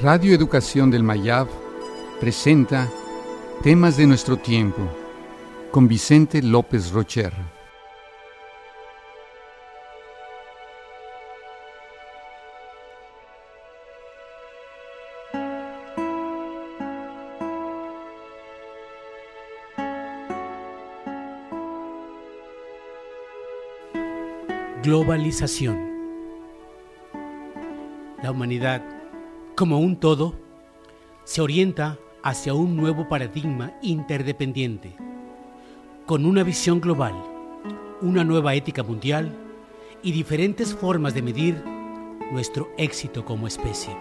Radio Educación del Mayab presenta Temas de nuestro tiempo con Vicente López Rocher. Globalización. La humanidad, como un todo, se orienta hacia un nuevo paradigma interdependiente, con una visión global, una nueva ética mundial y diferentes formas de medir nuestro éxito como especie.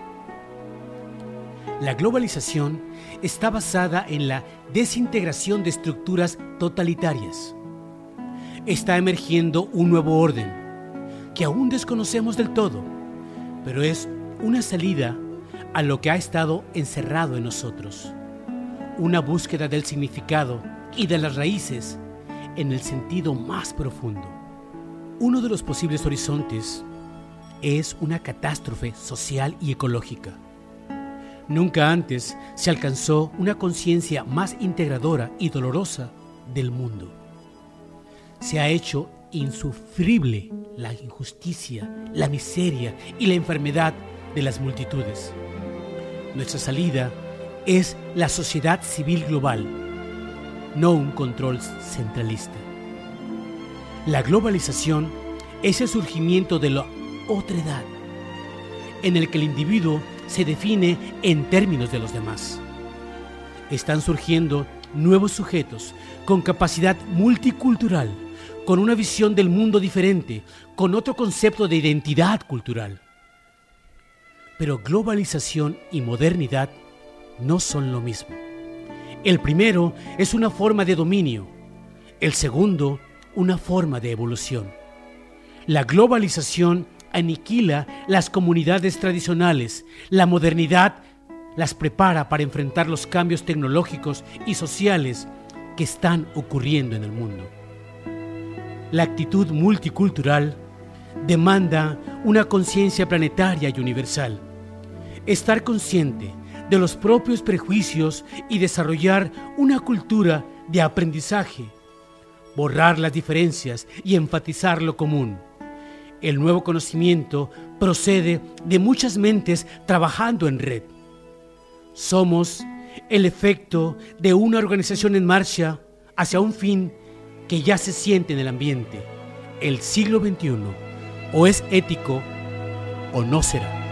La globalización está basada en la desintegración de estructuras totalitarias. Está emergiendo un nuevo orden que aún desconocemos del todo, pero es una salida a lo que ha estado encerrado en nosotros, una búsqueda del significado y de las raíces en el sentido más profundo. Uno de los posibles horizontes es una catástrofe social y ecológica. Nunca antes se alcanzó una conciencia más integradora y dolorosa del mundo. Se ha hecho insufrible la injusticia, la miseria y la enfermedad de las multitudes. Nuestra salida es la sociedad civil global, no un control centralista. La globalización es el surgimiento de la otra edad, en el que el individuo se define en términos de los demás. Están surgiendo nuevos sujetos con capacidad multicultural, con una visión del mundo diferente, con otro concepto de identidad cultural. Pero globalización y modernidad no son lo mismo. El primero es una forma de dominio, el segundo una forma de evolución. La globalización aniquila las comunidades tradicionales, la modernidad las prepara para enfrentar los cambios tecnológicos y sociales que están ocurriendo en el mundo. La actitud multicultural demanda una conciencia planetaria y universal. Estar consciente de los propios prejuicios y desarrollar una cultura de aprendizaje. Borrar las diferencias y enfatizar lo común. El nuevo conocimiento procede de muchas mentes trabajando en red. Somos el efecto de una organización en marcha hacia un fin que ya se siente en el ambiente, el siglo XXI o es ético o no será.